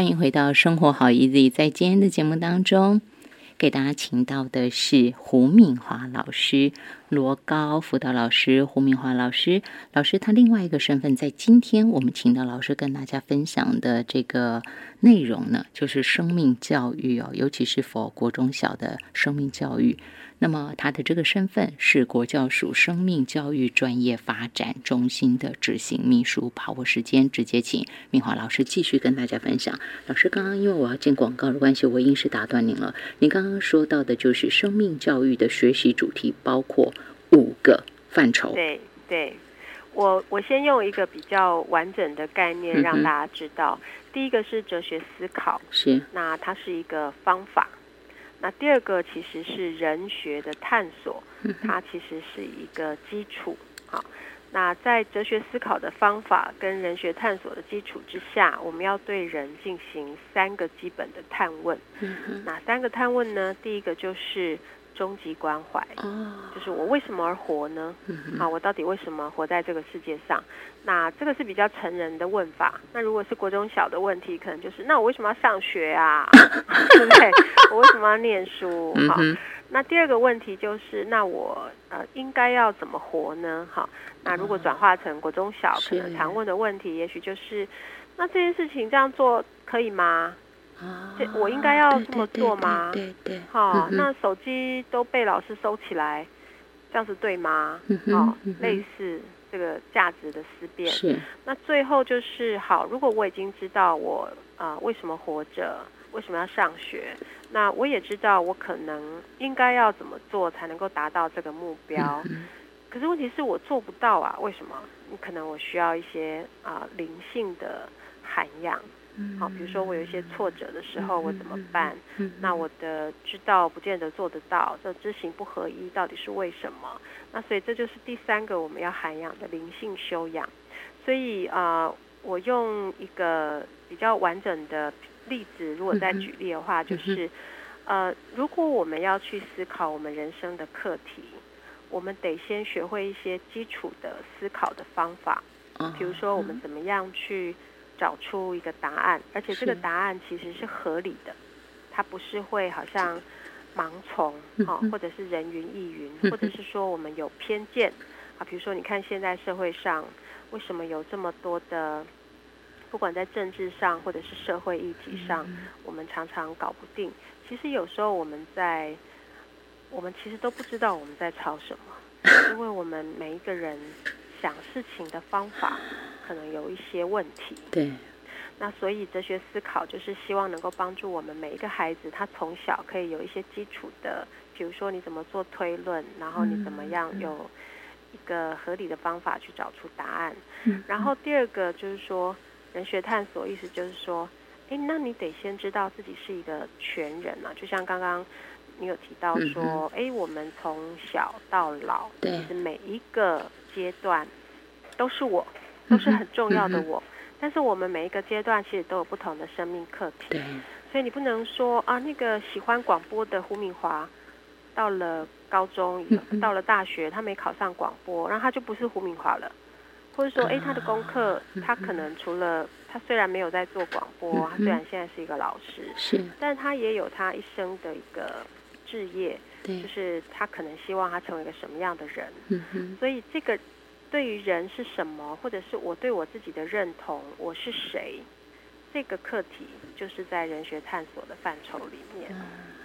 欢迎回到生活好 easy，在今天的节目当中，给大家请到的是胡敏华老师，罗高辅导老师胡明华老师。老师他另外一个身份，在今天我们请到老师跟大家分享的这个内容呢，就是生命教育哦，尤其是佛国中小的生命教育。那么他的这个身份是国教署生命教育专业发展中心的执行秘书。把握时间，直接请明华老师继续跟大家分享。老师，刚刚因为我要进广告的关系，我硬是打断您了。您刚刚说到的就是生命教育的学习主题包括五个范畴。对对，我我先用一个比较完整的概念让大家知道。第一个是哲学思考，是那它是一个方法。那第二个其实是人学的探索，它其实是一个基础。好，那在哲学思考的方法跟人学探索的基础之下，我们要对人进行三个基本的探问。哪三个探问呢？第一个就是。终极关怀，就是我为什么而活呢？啊，我到底为什么活在这个世界上？那这个是比较成人的问法。那如果是国中小的问题，可能就是那我为什么要上学啊？对不对？我为什么要念书？好，那第二个问题就是那我呃应该要怎么活呢？好，那如果转化成国中小可能常问的问题，也许就是那这件事情这样做可以吗？这我应该要这么做吗？对对。好，那手机都被老师收起来，这样子对吗？好，类似这个价值的思辨。是。那最后就是好，如果我已经知道我啊为什么活着，为什么要上学，那我也知道我可能应该要怎么做才能够达到这个目标。可是问题是我做不到啊？为什么？你可能我需要一些啊灵性的涵养。好，比如说我有一些挫折的时候，我怎么办？那我的知道不见得做得到，这知行不合一到底是为什么？那所以这就是第三个我们要涵养的灵性修养。所以啊，我用一个比较完整的例子，如果再举例的话，就是呃，如果我们要去思考我们人生的课题，我们得先学会一些基础的思考的方法，比如说我们怎么样去。找出一个答案，而且这个答案其实是合理的，它不是会好像盲从哈，或者是人云亦云，或者是说我们有偏见啊。比如说，你看现在社会上为什么有这么多的，不管在政治上或者是社会议题上，我们常常搞不定。其实有时候我们在，我们其实都不知道我们在吵什么，因为我们每一个人想事情的方法。可能有一些问题，对。那所以哲学思考就是希望能够帮助我们每一个孩子，他从小可以有一些基础的，比如说你怎么做推论，然后你怎么样有一个合理的方法去找出答案。然后第二个就是说人学探索，意思就是说，哎，那你得先知道自己是一个全人啊，就像刚刚你有提到说，哎，我们从小到老，其实每一个阶段都是我。都是很重要的我，但是我们每一个阶段其实都有不同的生命课题，对，所以你不能说啊，那个喜欢广播的胡敏华，到了高中，到了大学，他没考上广播，然后他就不是胡敏华了，或者说，哎，他的功课，他可能除了他虽然没有在做广播，他虽然现在是一个老师，是，但他也有他一生的一个志业，对，就是他可能希望他成为一个什么样的人，嗯哼，所以这个。对于人是什么，或者是我对我自己的认同，我是谁，这个课题就是在人学探索的范畴里面。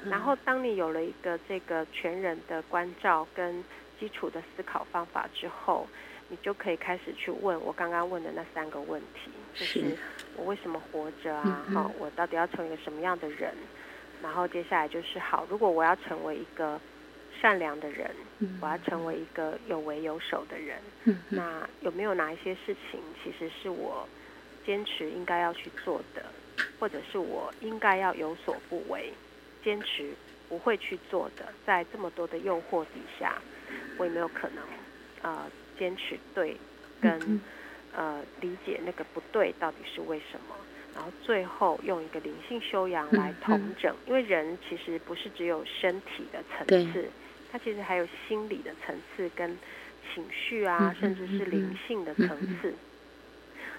然后，当你有了一个这个全人的关照跟基础的思考方法之后，你就可以开始去问我刚刚问的那三个问题，就是我为什么活着啊？好，我到底要成为一个什么样的人？然后接下来就是好，如果我要成为一个。善良的人，我要成为一个有为有守的人。那有没有哪一些事情，其实是我坚持应该要去做的，或者是我应该要有所不为，坚持不会去做的？在这么多的诱惑底下，我有没有可能呃坚持对，跟呃理解那个不对到底是为什么？然后最后用一个灵性修养来统整，因为人其实不是只有身体的层次。它其实还有心理的层次跟情绪啊，甚至是灵性的层次。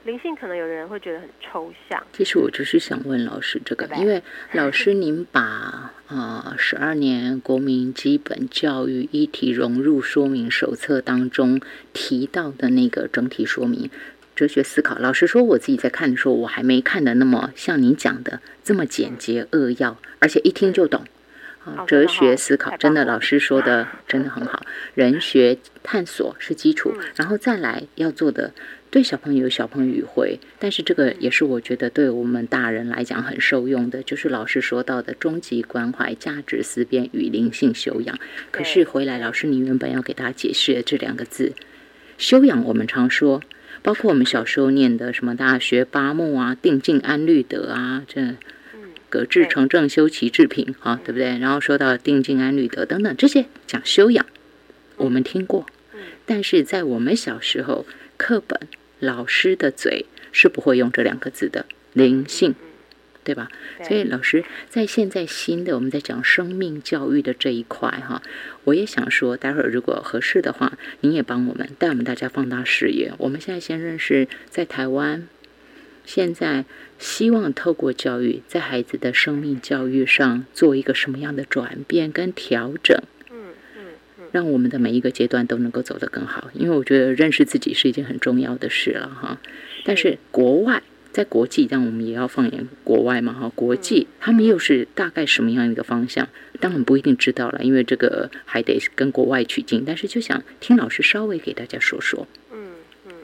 灵性可能有的人会觉得很抽象。其实我就是想问老师这个，因为老 师您把啊十二年国民基本教育议题融入说明手册当中提到的那个整体说明哲学思考，老实说我自己在看的时候，我还没看的那么像您讲的这么简洁扼要，而且一听就懂。哲学思考真的，老师说的 真的很好。人学探索是基础，然后再来要做的，对小朋友小朋友语汇，但是这个也是我觉得对我们大人来讲很受用的，就是老师说到的终极关怀、价值思辨与灵性修养。可是回来，老师你原本要给大家解释的这两个字，修养，我们常说，包括我们小时候念的什么大学八目啊、定静安律德啊，这。格致成正修齐治平，啊，对不对？然后说到定静安律德等等这些讲修养，我们听过，但是在我们小时候，课本老师的嘴是不会用这两个字的灵性，对吧？所以老师在现在新的我们在讲生命教育的这一块，哈，我也想说，待会儿如果合适的话，您也帮我们带我们大家放大视野。我们现在先认识在台湾。现在希望透过教育，在孩子的生命教育上做一个什么样的转变跟调整？嗯嗯嗯，让我们的每一个阶段都能够走得更好。因为我觉得认识自己是一件很重要的事了哈。但是国外在国际，但我们也要放眼国外嘛哈。国际他们又是大概什么样一个方向？当然不一定知道了，因为这个还得跟国外取经。但是就想听老师稍微给大家说说。嗯嗯，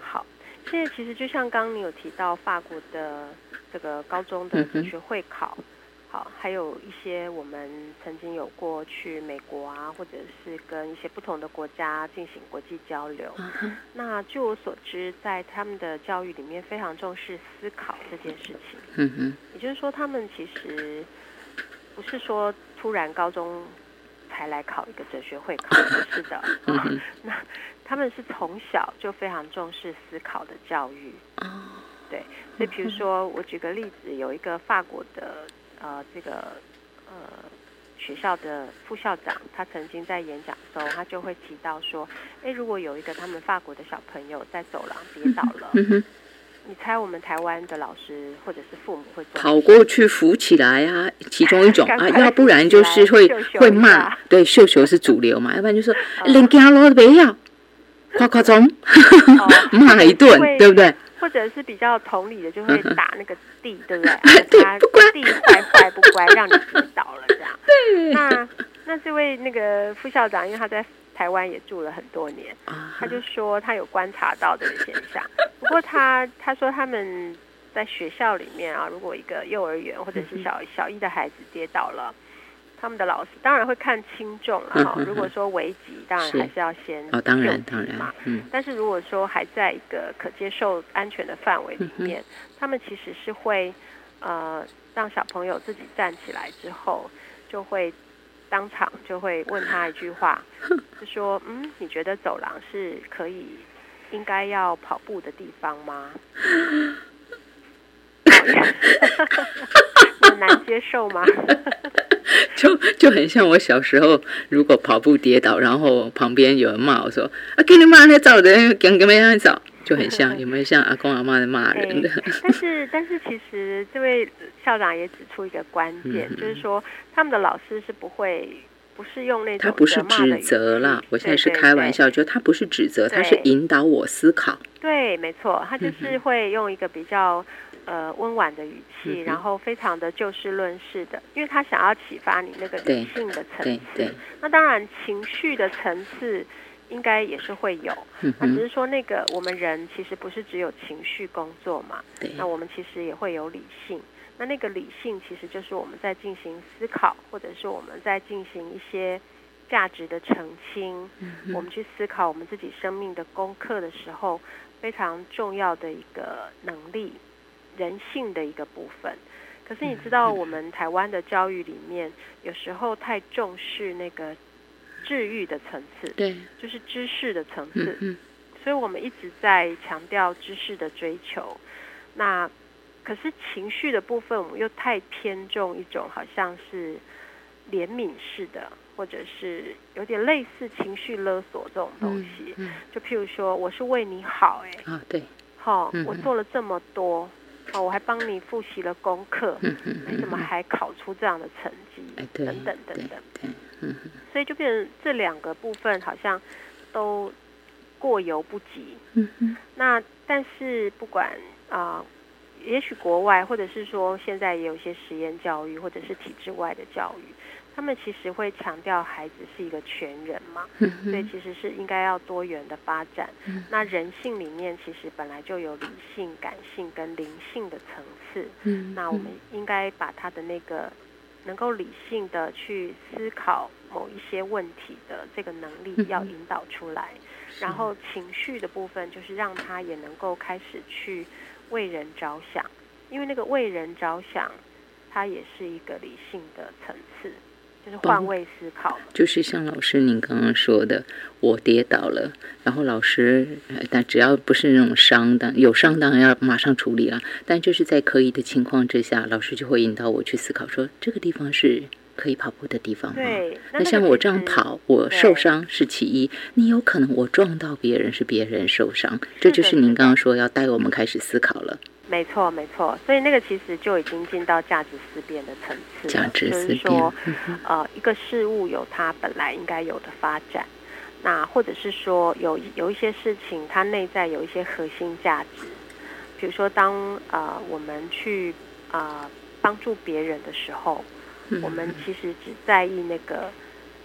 好现在其实就像刚刚你有提到法国的这个高中的哲学会考，好，还有一些我们曾经有过去美国啊，或者是跟一些不同的国家进行国际交流。那据我所知，在他们的教育里面非常重视思考这件事情。嗯哼，也就是说，他们其实不是说突然高中才来考一个哲学会考，不是的。那他们是从小就非常重视思考的教育，对，所以比如说我举个例子，有一个法国的呃这个呃学校的副校长，他曾经在演讲的时候，他就会提到说，哎，如果有一个他们法国的小朋友在走廊跌倒了，你猜我们台湾的老师或者是父母会跑过去扶起来啊？其中一种啊，要不然就是会会骂，对，秀秀是主流嘛，要不然就说连家老都不要。夸夸中 骂一顿，对不对？或者是比较同理的，就会打那个地，对不对？他地坏坏不乖，让你知道了这样。那那这位那个副校长，因为他在台湾也住了很多年，他就说他有观察到这个现象。不过他他说他们在学校里面啊，如果一个幼儿园或者是小小一的孩子跌倒了。他们的老师当然会看轻重了哈。如果说危急，当然还是要先哦，当然当然嘛。嗯。但是如果说还在一个可接受、安全的范围里面，他们其实是会呃让小朋友自己站起来之后，就会当场就会问他一句话，就说：“嗯，你觉得走廊是可以应该要跑步的地方吗？” 很难接受吗？就 就很像我小时候，如果跑步跌倒，然后旁边有人骂我说：“啊，给你骂那找人，跟跟别人找，就很像，有没有像阿公阿妈在骂人的？”但是，但是其实这位校长也指出一个关键，就是说他们的老师是不会，不是用那种他不是指责啦，我现在是开玩笑，就他不是指责，他是引导我思考。对，没错，他就是会用一个比较。呃，温婉的语气，然后非常的就事论事的，因为他想要启发你那个理性的层次。那当然，情绪的层次应该也是会有。那只是说，那个我们人其实不是只有情绪工作嘛？那我们其实也会有理性。那那个理性其实就是我们在进行思考，或者是我们在进行一些价值的澄清。我们去思考我们自己生命的功课的时候，非常重要的一个能力。人性的一个部分，可是你知道，我们台湾的教育里面，有时候太重视那个治愈的层次，对，就是知识的层次，嗯，所以我们一直在强调知识的追求。那可是情绪的部分，我们又太偏重一种好像是怜悯式的，或者是有点类似情绪勒索这种东西。就譬如说，我是为你好，哎，啊，对。哈、嗯。我做了这么多，哦，我还帮你复习了功课，你怎么还考出这样的成绩？哎对等等等等，对，嗯所以就变成这两个部分好像都过犹不及。那但是不管啊、也许国外或者是说现在也有一些实验教育或者是体制外的教育，他们其实会强调孩子是一个全人嘛，嗯所以其实是应该要多元的发展。嗯。那人性里面其实本来就有理性、感性跟灵性的层次，嗯那我们应该把他的那个能够理性的去思考某一些问题的这个能力嗯要引导出来，然后情绪的部分就是让他也能够开始去为人着想，因为那个为人着想，它也是一个理性的层次，就是换位思考。就是像老师您刚刚说的，我跌倒了，然后老师，呃但只要不是那种伤的，有伤当然要马上处理了。但就是在可以的情况之下，老师就会引导我去思考说，这个地方是可以跑步的地方吗？对，那像我这样跑，我受伤是其一，你有可能我撞到别人，是别人受伤，这就是您刚刚说要带我们开始思考了。没错，没错，所以那个其实就已经进到价值思辨的层次了，价值就思辨。是说，呃，一个事物有它本来应该有的发展，那或者是说有有一些事情它内在有一些核心价值，比如说当呃我们去呃帮助别人的时候，嗯我们其实只在意那个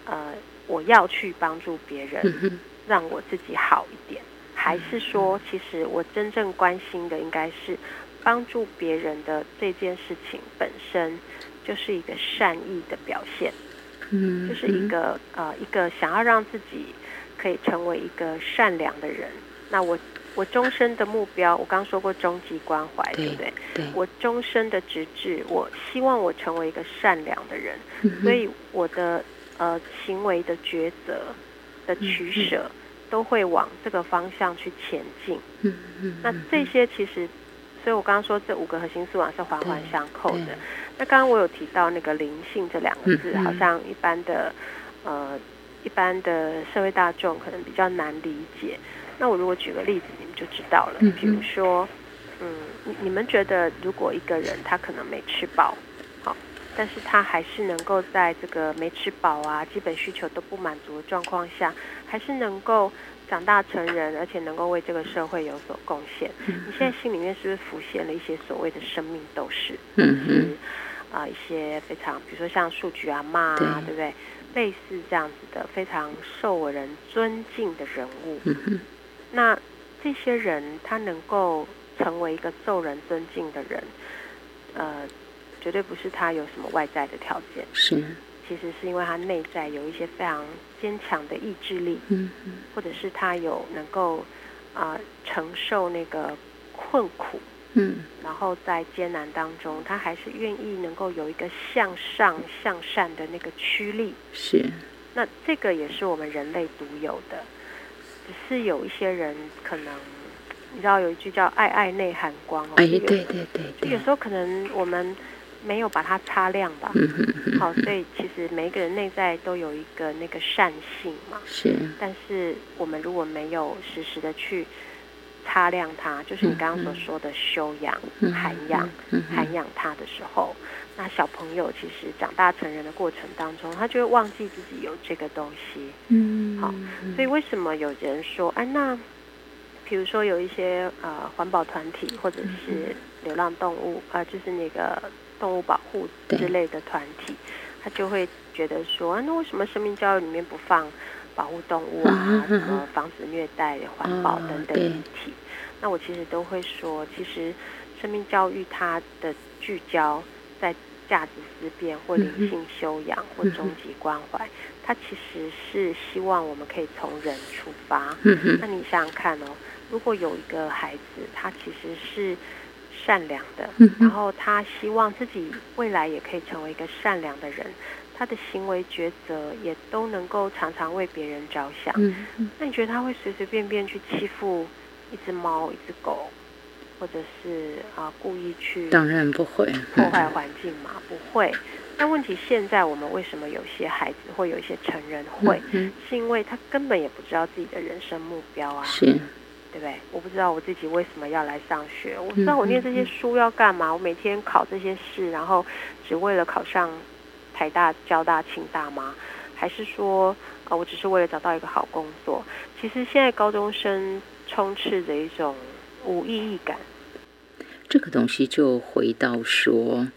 呃我要去帮助别人，让我自己好一点，还是说，其实我真正关心的应该是帮助别人的这件事情本身就是一个善意的表现，嗯，就是一个呃一个想要让自己可以成为一个善良的人。那我我终身的目标，我刚说过终极关怀，对对不对？对，我终身的直至，我希望我成为一个善良的人。嗯所以我的呃行为的抉择的取舍，都会往这个方向去前进。嗯嗯那这些其实，所以我刚刚说这五个核心素养是环环相扣对的。那刚刚我有提到那个灵性这两个字，好像一般的呃一般的社会大众可能比较难理解。那我如果举个例子，你们就知道了。嗯比如说，嗯，你你们觉得如果一个人他可能没吃饱，好，但是他还是能够在这个没吃饱啊、基本需求都不满足的状况下，还是能够长大成人，而且能够为这个社会有所贡献。你现在心里面是不是浮现了一些所谓的生命斗士？嗯啊、一些非常，比如说像数据啊妈啊，对对不对？类似这样子的非常受人尊敬的人物，那这些人他能够成为一个受人尊敬的人，呃，绝对不是他有什么外在的条件，是。其实是因为他内在有一些非常坚强的意志力，嗯。嗯或者是他有能够啊、承受那个困苦，嗯。然后在艰难当中，他还是愿意能够有一个向上向善的那个驱力。是。那这个也是我们人类独有的，只是有一些人可能，你知道有一句叫“爱爱内含光”哦，哎对对对对。就有时候可能我们没有把它擦亮吧。嗯哼哼好，所以其实每一个人内在都有一个那个善性嘛，是。但是我们如果没有实时的去擦亮它，就是你刚刚所说的修养、嗯涵养、嗯涵养它的时候，那小朋友其实长大成人的过程当中，他就会忘记自己有这个东西。嗯。好所以为什么有人说，哎，那比如说有一些呃环保团体或者是流浪动物，呃，就是那个动物保护之类的团体，他就会觉得说，啊那为什么生命教育里面不放保护动物啊，嗯什么防止虐待、环保哦等等议题？那我其实都会说，其实生命教育它的聚焦在价值思辨或灵性修养或终极关怀，它其实是希望我们可以从人出发。嗯那你想想看哦，如果有一个孩子，他其实是善良的，然后他希望自己未来也可以成为一个善良的人，他的行为抉择也都能够常常为别人着想。嗯那你觉得他会随随便便去欺负一只猫、一只狗，或者是啊、故意去当然不会破坏环境嘛？不会。那问题现在我们为什么有些孩子或有一些成人会？嗯是因为他根本也不知道自己的人生目标啊。是对不对？我不知道我自己为什么要来上学，我不知道我念这些书要干嘛，我每天考这些试，然后只为了考上台大、交大、清大吗？还是说，啊，我只是为了找到一个好工作？其实现在高中生充斥着一种无意义感。这个东西就回到说。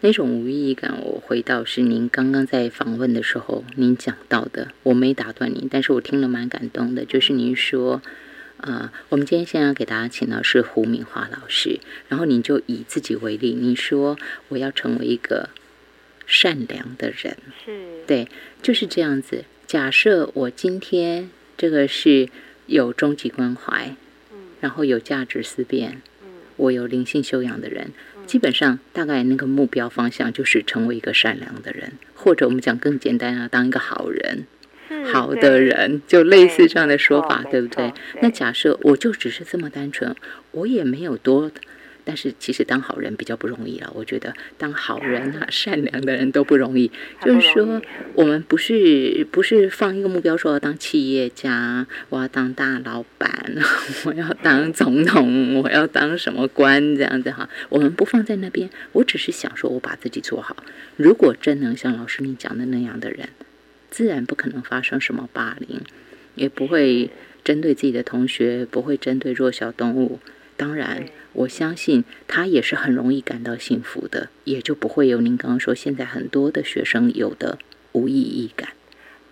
那种无意义感，我回到是您刚刚在访问的时候您讲到的，我没打断您，但是我听了蛮感动的，就是您说，呃，我们今天先要给大家请到是胡敏华老师，然后你就以自己为例，你说我要成为一个善良的人，是对，就是这样子。假设我今天这个是有终极关怀，嗯，然后有价值思辨，嗯，我有灵性修养的人。基本上，大概那个目标方向就是成为一个善良的人，或者我们讲更简单啊，当一个好人，好的人，就类似这样的说法，对不对？那假设我就只是这么单纯，我也没有多。但是其实当好人比较不容易了，我觉得当好人啊、善良的人都不容易。就是说，我们不是不是放一个目标，说要当企业家，我要当大老板，我要当总统，我要当什么官这样子哈。我们不放在那边，我只是想说，我把自己做好。如果真能像老师你讲的那样的人，自然不可能发生什么霸凌，也不会针对自己的同学，不会针对弱小动物。当然，我相信他也是很容易感到幸福的，也就不会有您刚刚说现在很多的学生有的无意义感。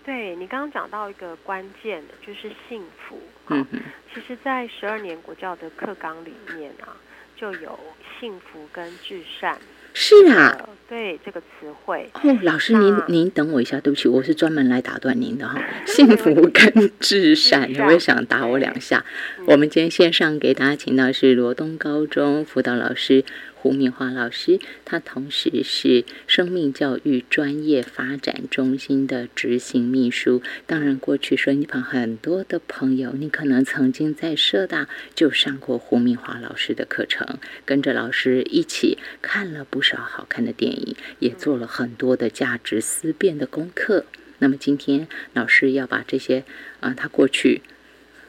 对你刚刚讲到一个关键的，就是幸福。嗯嗯，其实，在十二年国教的课纲里面啊，就有幸福跟至善。是啊，对这个词汇哦，老师您您等我一下，对不起，我是专门来打断您的哈。幸福跟至善，有没有想打我两下？我们今天线上给大家请到是罗东高中辅导老师。胡明华老师，他同时是生命教育专业发展中心的执行秘书。当然，过去说你旁很多的朋友，你可能曾经在社大就上过胡明华老师的课程，跟着老师一起看了不少好看的电影，也做了很多的价值思辨的功课。那么今天老师要把这些啊，他过去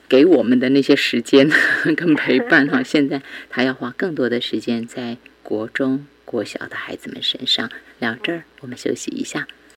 给我们的那些时间 跟陪伴哈，现在他要花更多的时间在。国中、国小的孩子们身上，聊这儿，我们休息一下。